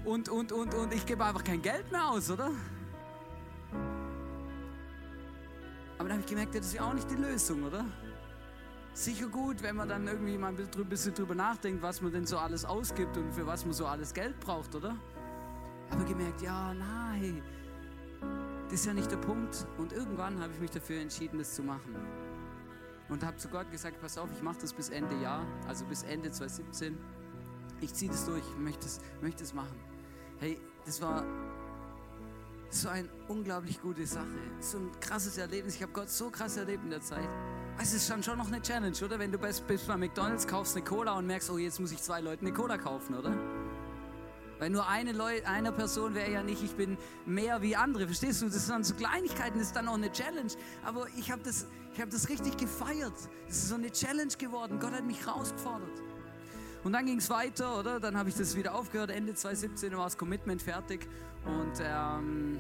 Und, und, und, und ich gebe einfach kein Geld mehr aus, oder? Aber dann habe ich gemerkt, das ist ja auch nicht die Lösung, oder? Sicher gut, wenn man dann irgendwie mal ein bisschen drüber nachdenkt, was man denn so alles ausgibt und für was man so alles Geld braucht, oder? Aber gemerkt, ja, nein, das ist ja nicht der Punkt. Und irgendwann habe ich mich dafür entschieden, das zu machen. Und habe zu Gott gesagt, pass auf, ich mache das bis Ende Jahr, also bis Ende 2017. Ich ziehe das durch, möchte es möchte machen. Hey, das war so eine unglaublich gute Sache. So ein krasses Erlebnis. Ich habe Gott so krass erlebt in der Zeit. Es ist dann schon noch eine Challenge, oder? Wenn du bist, bist bei McDonalds, kaufst eine Cola und merkst, oh, jetzt muss ich zwei Leuten eine Cola kaufen, oder? Weil nur eine Leu einer Person wäre ja nicht, ich bin mehr wie andere. Verstehst du? Das sind dann so Kleinigkeiten, das ist dann auch eine Challenge. Aber ich habe das, hab das richtig gefeiert. Das ist so eine Challenge geworden. Gott hat mich herausgefordert. Und dann ging es weiter, oder? Dann habe ich das wieder aufgehört. Ende 2017 war das Commitment fertig. Und, ähm,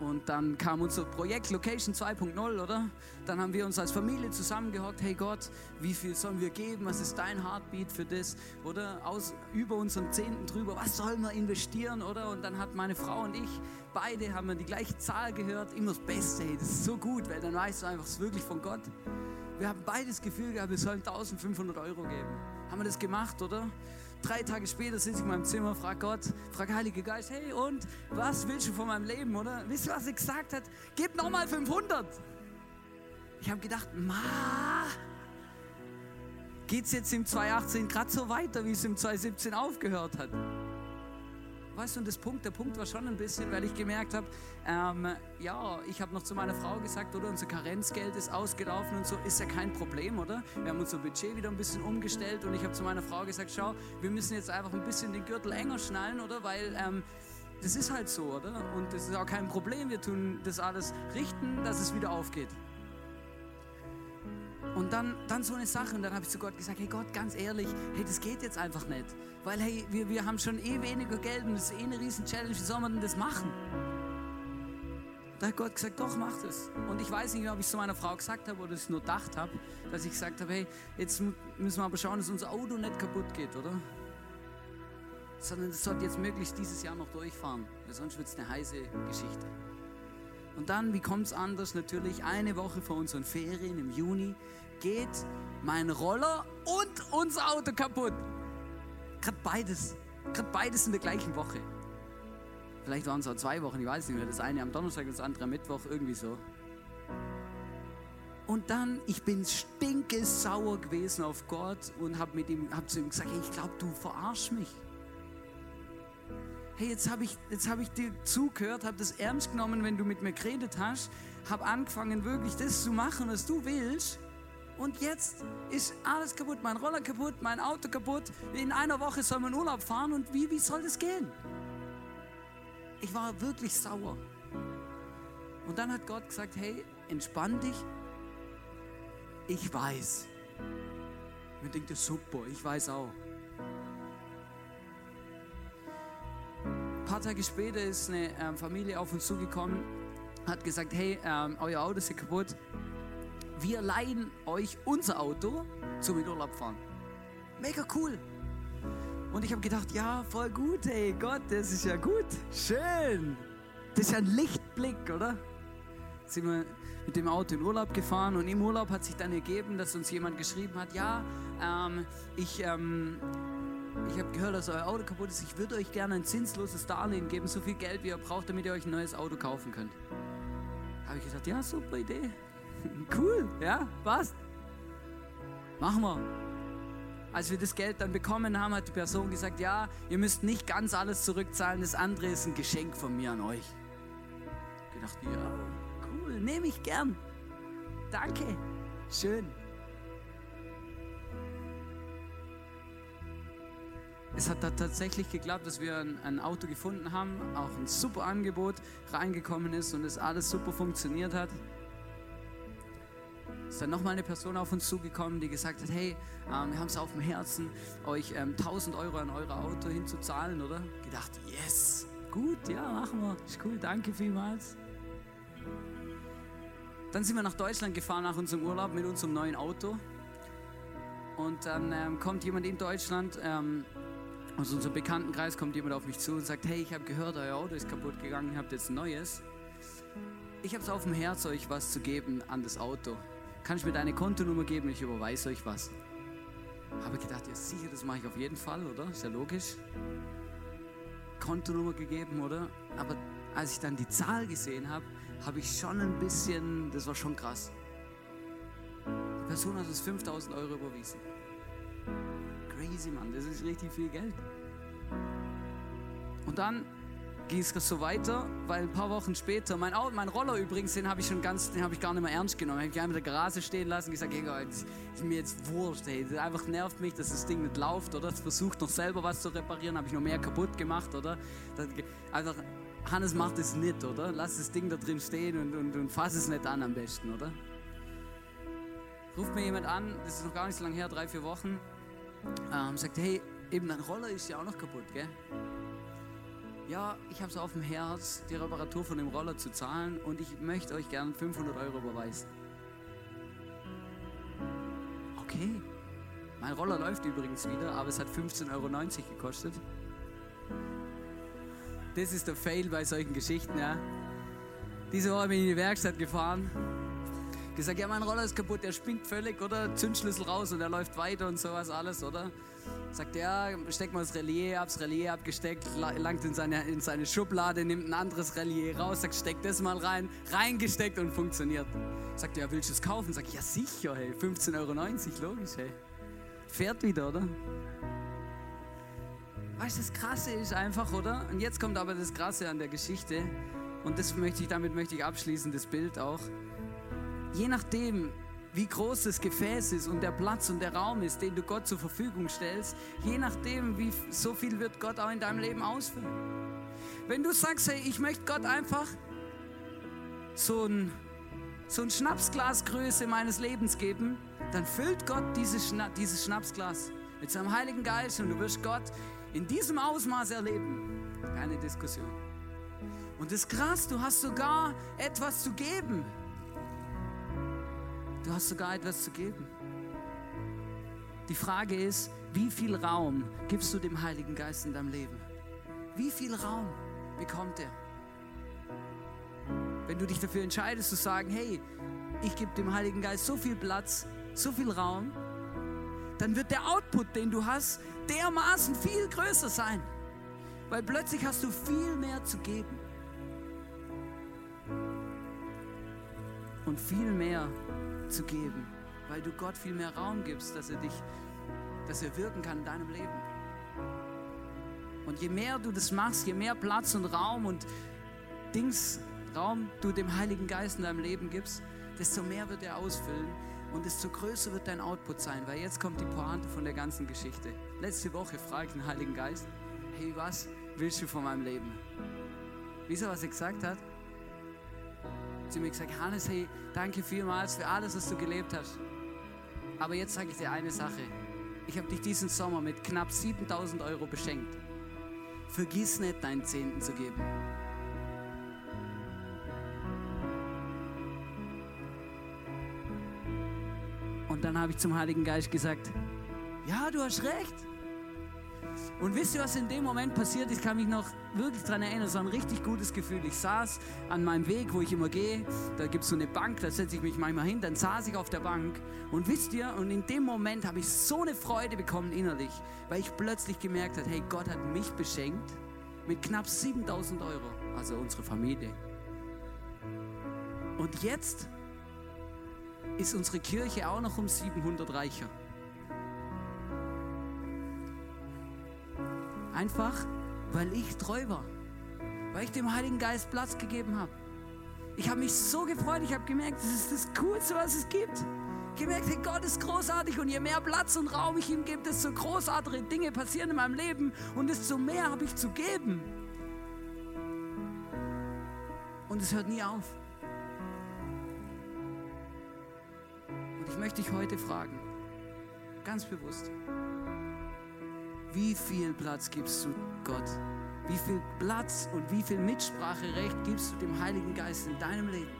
und dann kam unser Projekt Location 2.0, oder? Dann haben wir uns als Familie zusammengehockt. Hey Gott, wie viel sollen wir geben? Was ist dein Heartbeat für das? Oder aus, über unseren Zehnten drüber, was sollen wir investieren, oder? Und dann hat meine Frau und ich, beide haben wir die gleiche Zahl gehört. Immer das Beste, hey, das ist so gut, weil dann weißt du einfach, es ist wirklich von Gott. Wir haben beides Gefühl gehabt, wir sollen 1500 Euro geben. Haben wir das gemacht, oder? Drei Tage später sitze ich in meinem Zimmer, frage Gott, frage Heilige Geist, hey und was willst du von meinem Leben, oder? Wisst ihr, was er gesagt hat? Gib nochmal 500. Ich habe gedacht, ma, geht es jetzt im 2018 gerade so weiter, wie es im 2017 aufgehört hat? Weißt du, und das Punkt, der Punkt war schon ein bisschen, weil ich gemerkt habe, ähm, ja, ich habe noch zu meiner Frau gesagt, oder unser Karenzgeld ist ausgelaufen und so, ist ja kein Problem, oder? Wir haben unser Budget wieder ein bisschen umgestellt und ich habe zu meiner Frau gesagt, schau, wir müssen jetzt einfach ein bisschen den Gürtel enger schnallen, oder? Weil ähm, das ist halt so, oder? Und das ist auch kein Problem, wir tun das alles richten, dass es wieder aufgeht. Und dann, dann so eine Sache und dann habe ich zu Gott gesagt, hey Gott, ganz ehrlich, hey, das geht jetzt einfach nicht. Weil hey, wir, wir haben schon eh weniger Geld und das ist eh eine riesen Challenge, wie soll man denn das machen? Da hat Gott gesagt, doch, mach das. Und ich weiß nicht, ob ich es zu meiner Frau gesagt habe oder es nur gedacht habe, dass ich gesagt habe, hey, jetzt müssen wir aber schauen, dass unser Auto nicht kaputt geht, oder? Sondern es sollte jetzt möglichst dieses Jahr noch durchfahren, weil sonst wird es eine heiße Geschichte. Und dann, wie kommt es anders? Natürlich eine Woche vor unseren Ferien im Juni geht mein Roller und unser Auto kaputt. Gerade beides. Gerade beides in der gleichen Woche. Vielleicht waren es auch zwei Wochen, ich weiß nicht mehr. Das eine am Donnerstag, das andere am Mittwoch, irgendwie so. Und dann, ich bin stinkesauer gewesen auf Gott und habe hab zu ihm gesagt, hey, ich glaube, du verarsch mich. Hey, jetzt habe ich, hab ich dir zugehört, habe das ernst genommen, wenn du mit mir geredet hast, habe angefangen, wirklich das zu machen, was du willst. Und jetzt ist alles kaputt, mein Roller kaputt, mein Auto kaputt. In einer Woche soll man Urlaub fahren und wie, wie soll das gehen? Ich war wirklich sauer. Und dann hat Gott gesagt, hey, entspann dich. Ich weiß. Man denkt, super, ich weiß auch. Ein paar Tage später ist eine ähm, Familie auf uns zugekommen, hat gesagt, hey, ähm, euer Auto ist kaputt wir leihen euch unser Auto zum Urlaub fahren. Mega cool. Und ich habe gedacht, ja, voll gut, ey Gott, das ist ja gut. Schön. Das ist ja ein Lichtblick, oder? Sind wir mit dem Auto in Urlaub gefahren und im Urlaub hat sich dann ergeben, dass uns jemand geschrieben hat, ja, ähm, ich, ähm, ich habe gehört, dass euer Auto kaputt ist. Ich würde euch gerne ein zinsloses Darlehen geben, so viel Geld, wie ihr braucht, damit ihr euch ein neues Auto kaufen könnt. Habe ich gesagt, ja, super Idee. Cool, ja, passt. Machen wir. Als wir das Geld dann bekommen haben, hat die Person gesagt, ja, ihr müsst nicht ganz alles zurückzahlen, das andere ist ein Geschenk von mir an euch. Ich dachte, ja, cool, nehme ich gern. Danke, schön. Es hat da tatsächlich geklappt, dass wir ein, ein, Auto gefunden haben, auch ein super Angebot reingekommen ist und es alles super funktioniert hat ist dann nochmal eine Person auf uns zugekommen, die gesagt hat, hey, ähm, wir haben es auf dem Herzen, euch ähm, 1000 Euro an euer Auto hinzuzahlen, oder? Gedacht, yes, gut, ja, machen wir, ist cool, danke vielmals. Dann sind wir nach Deutschland gefahren nach unserem Urlaub mit unserem neuen Auto. Und dann ähm, kommt jemand in Deutschland, ähm, aus unserem Bekanntenkreis kommt jemand auf mich zu und sagt, hey, ich habe gehört, euer Auto ist kaputt gegangen, ihr habt jetzt ein neues. Ich habe es auf dem Herz, euch was zu geben an das Auto kann ich mir deine Kontonummer geben, ich überweise euch was. Habe gedacht, ja sicher, das mache ich auf jeden Fall, oder? Ist ja logisch. Kontonummer gegeben, oder? Aber als ich dann die Zahl gesehen habe, habe ich schon ein bisschen, das war schon krass. Die Person hat uns 5000 Euro überwiesen. Crazy, Mann, das ist richtig viel Geld. Und dann ging es so weiter, weil ein paar Wochen später, mein, Auto, mein Roller übrigens, den habe ich schon ganz, den habe ich gar nicht mehr ernst genommen. Ich habe ihn in der Garage stehen lassen und gesagt, hey, das ist mir jetzt wurscht, hey. Das einfach nervt mich, dass das Ding nicht läuft, oder? Es versucht noch selber was zu reparieren, habe ich noch mehr kaputt gemacht, oder? Das, einfach, Hannes macht es nicht, oder? Lass das Ding da drin stehen und, und, und fass es nicht an am besten, oder? Ruft mir jemand an, das ist noch gar nicht so lange her, drei, vier Wochen, ähm, sagt, hey, eben dein Roller ist ja auch noch kaputt, gell? ja, ich habe es auf dem Herz, die Reparatur von dem Roller zu zahlen und ich möchte euch gerne 500 Euro überweisen. Okay, mein Roller läuft übrigens wieder, aber es hat 15,90 Euro gekostet. Das ist der Fail bei solchen Geschichten, ja. Diese Woche bin ich in die Werkstatt gefahren. Gesagt, ja, mein Roller ist kaputt, der spinnt völlig, oder? Zündschlüssel raus und er läuft weiter und sowas alles, oder? Sagt er, ja, steckt mal das Relier ab, das Relier abgesteckt, la- langt in seine, in seine Schublade, nimmt ein anderes Relier raus, sagt, steck das mal rein, reingesteckt und funktioniert. Sagt er, ja, willst du es kaufen? Sag ich, ja sicher, hey, 15,90 Euro, logisch, hey. Fährt wieder, oder? Weißt du, das Krasse ist einfach, oder? Und jetzt kommt aber das Krasse an der Geschichte. Und das möchte ich, damit möchte ich abschließen, das Bild auch. Je nachdem, wie groß das Gefäß ist und der Platz und der Raum ist, den du Gott zur Verfügung stellst, je nachdem, wie so viel wird Gott auch in deinem Leben ausfüllen. Wenn du sagst, hey, ich möchte Gott einfach so ein, so ein Schnapsglasgröße meines Lebens geben, dann füllt Gott dieses, Schna dieses Schnapsglas mit seinem Heiligen Geist und du wirst Gott in diesem Ausmaß erleben. Keine Diskussion. Und das ist krass, du hast sogar etwas zu geben. Du hast sogar etwas zu geben. Die Frage ist, wie viel Raum gibst du dem Heiligen Geist in deinem Leben? Wie viel Raum bekommt er? Wenn du dich dafür entscheidest zu sagen, hey, ich gebe dem Heiligen Geist so viel Platz, so viel Raum, dann wird der Output, den du hast, dermaßen viel größer sein. Weil plötzlich hast du viel mehr zu geben. Und viel mehr zu geben, weil du Gott viel mehr Raum gibst, dass er dich, dass er wirken kann in deinem Leben. Und je mehr du das machst, je mehr Platz und Raum und Dings, Raum du dem Heiligen Geist in deinem Leben gibst, desto mehr wird er ausfüllen und desto größer wird dein Output sein, weil jetzt kommt die Pointe von der ganzen Geschichte. Letzte Woche frage ich den Heiligen Geist, hey, was willst du von meinem Leben? Wisst ihr, was er gesagt hat? Sie mir gesagt, Hannes, hey, danke vielmals für alles, was du gelebt hast. Aber jetzt sage ich dir eine Sache. Ich habe dich diesen Sommer mit knapp 7000 Euro beschenkt. Vergiss nicht, deinen Zehnten zu geben. Und dann habe ich zum Heiligen Geist gesagt, ja, du hast recht. Und wisst ihr, was in dem Moment passiert? Ich kann mich noch wirklich daran erinnern, es war ein richtig gutes Gefühl. Ich saß an meinem Weg, wo ich immer gehe, da gibt es so eine Bank, da setze ich mich manchmal hin, dann saß ich auf der Bank und wisst ihr, und in dem Moment habe ich so eine Freude bekommen innerlich, weil ich plötzlich gemerkt habe, hey, Gott hat mich beschenkt mit knapp 7000 Euro, also unsere Familie. Und jetzt ist unsere Kirche auch noch um 700 reicher. Einfach, weil ich treu war. Weil ich dem Heiligen Geist Platz gegeben habe. Ich habe mich so gefreut. Ich habe gemerkt, das ist das Coolste, was es gibt. Gemerkt, hey, Gott ist großartig und je mehr Platz und Raum ich ihm gebe, desto großartige Dinge passieren in meinem Leben und desto mehr habe ich zu geben. Und es hört nie auf. Und ich möchte dich heute fragen, ganz bewusst, wie viel Platz gibst du Gott? Wie viel Platz und wie viel Mitspracherecht gibst du dem Heiligen Geist in deinem Leben?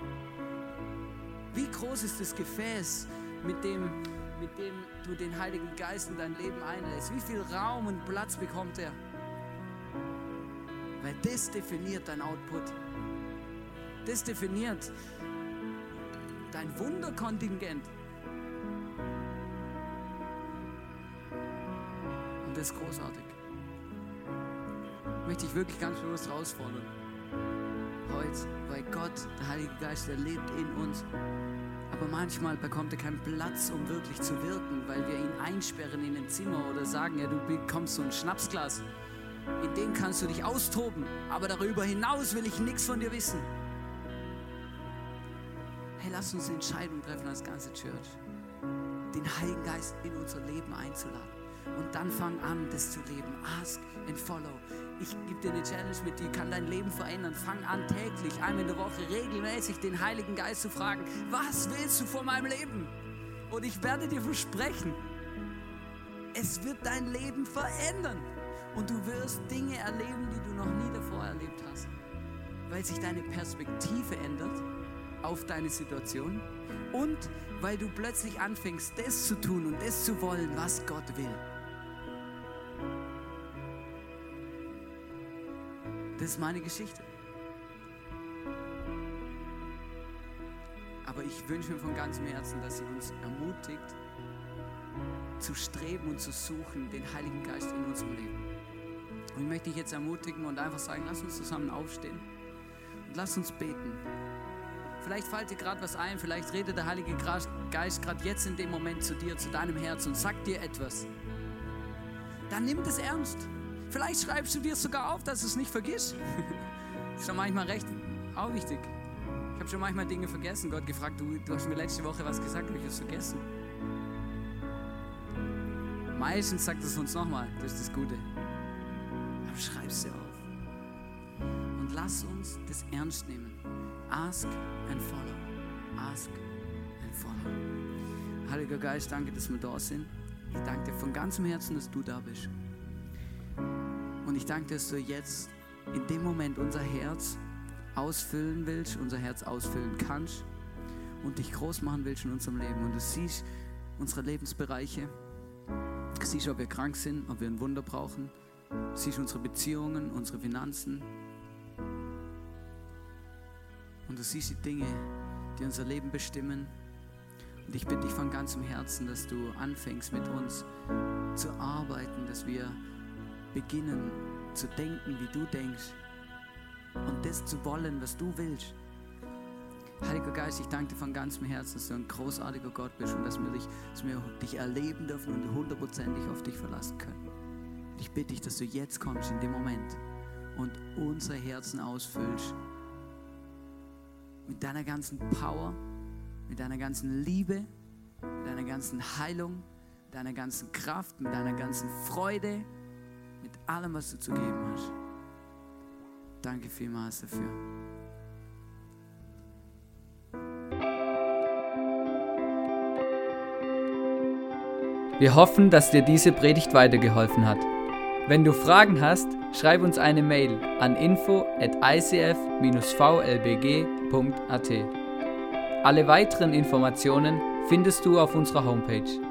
Wie groß ist das Gefäß, mit dem, mit dem du den Heiligen Geist in dein Leben einlässt? Wie viel Raum und Platz bekommt er? Weil das definiert dein Output. Das definiert dein Wunderkontingent. Das ist großartig. Möchte ich wirklich ganz bewusst herausfordern. Heute, weil Gott, der Heilige Geist, der lebt in uns. Aber manchmal bekommt er keinen Platz, um wirklich zu wirken, weil wir ihn einsperren in ein Zimmer oder sagen, ja, du bekommst so ein Schnapsglas. In dem kannst du dich austoben, aber darüber hinaus will ich nichts von dir wissen. Hey, lass uns eine Entscheidung treffen als ganze Church, den Heiligen Geist in unser Leben einzuladen. Und dann fang an, das zu leben. Ask and follow. Ich gebe dir eine Challenge mit, die kann dein Leben verändern. Fang an, täglich, einmal in der Woche, regelmäßig den Heiligen Geist zu fragen, was willst du von meinem Leben? Und ich werde dir versprechen, es wird dein Leben verändern. Und du wirst Dinge erleben, die du noch nie davor erlebt hast. Weil sich deine Perspektive ändert auf deine Situation und weil du plötzlich anfängst, das zu tun und das zu wollen, was Gott will. Das ist meine Geschichte. Aber ich wünsche mir von ganzem Herzen, dass sie uns ermutigt, zu streben und zu suchen, den Heiligen Geist in unserem Leben. Und ich möchte dich jetzt ermutigen und einfach sagen, lass uns zusammen aufstehen und lass uns beten. Vielleicht fällt dir gerade was ein, vielleicht redet der Heilige Geist gerade jetzt in dem Moment zu dir, zu deinem Herz und sagt dir etwas. Dann nimm das ernst. Vielleicht schreibst du dir sogar auf, dass du es nicht vergisst. das ist schon manchmal recht auch wichtig. Ich habe schon manchmal Dinge vergessen. Gott gefragt, du, du hast mir letzte Woche was gesagt, habe ich es vergessen. Meistens sagt es uns nochmal, das ist das Gute. Aber schreib sie auf. Und lass uns das ernst nehmen. Ask and follow. Ask and follow. Heiliger Geist, danke, dass wir da sind. Ich danke dir von ganzem Herzen, dass du da bist. Und ich danke dass du jetzt in dem Moment unser Herz ausfüllen willst, unser Herz ausfüllen kannst und dich groß machen willst in unserem Leben. Und du siehst unsere Lebensbereiche, du siehst, ob wir krank sind, ob wir ein Wunder brauchen, du siehst unsere Beziehungen, unsere Finanzen. Und du siehst die Dinge, die unser Leben bestimmen. Und ich bitte dich von ganzem Herzen, dass du anfängst mit uns zu arbeiten, dass wir beginnen zu denken, wie du denkst und das zu wollen, was du willst. Heiliger Geist, ich danke dir von ganzem Herzen, dass du ein großartiger Gott bist und dass wir dich, dass wir dich erleben dürfen und hundertprozentig auf dich verlassen können. Ich bitte dich, dass du jetzt kommst in dem Moment und unsere Herzen ausfüllst mit deiner ganzen Power, mit deiner ganzen Liebe, mit deiner ganzen Heilung, mit deiner ganzen Kraft, mit deiner ganzen Freude, allem, was du zu geben hast. Danke vielmals dafür. Wir hoffen, dass dir diese Predigt weitergeholfen hat. Wenn du Fragen hast, schreib uns eine Mail an info at icf-vlbg.at. Alle weiteren Informationen findest du auf unserer Homepage.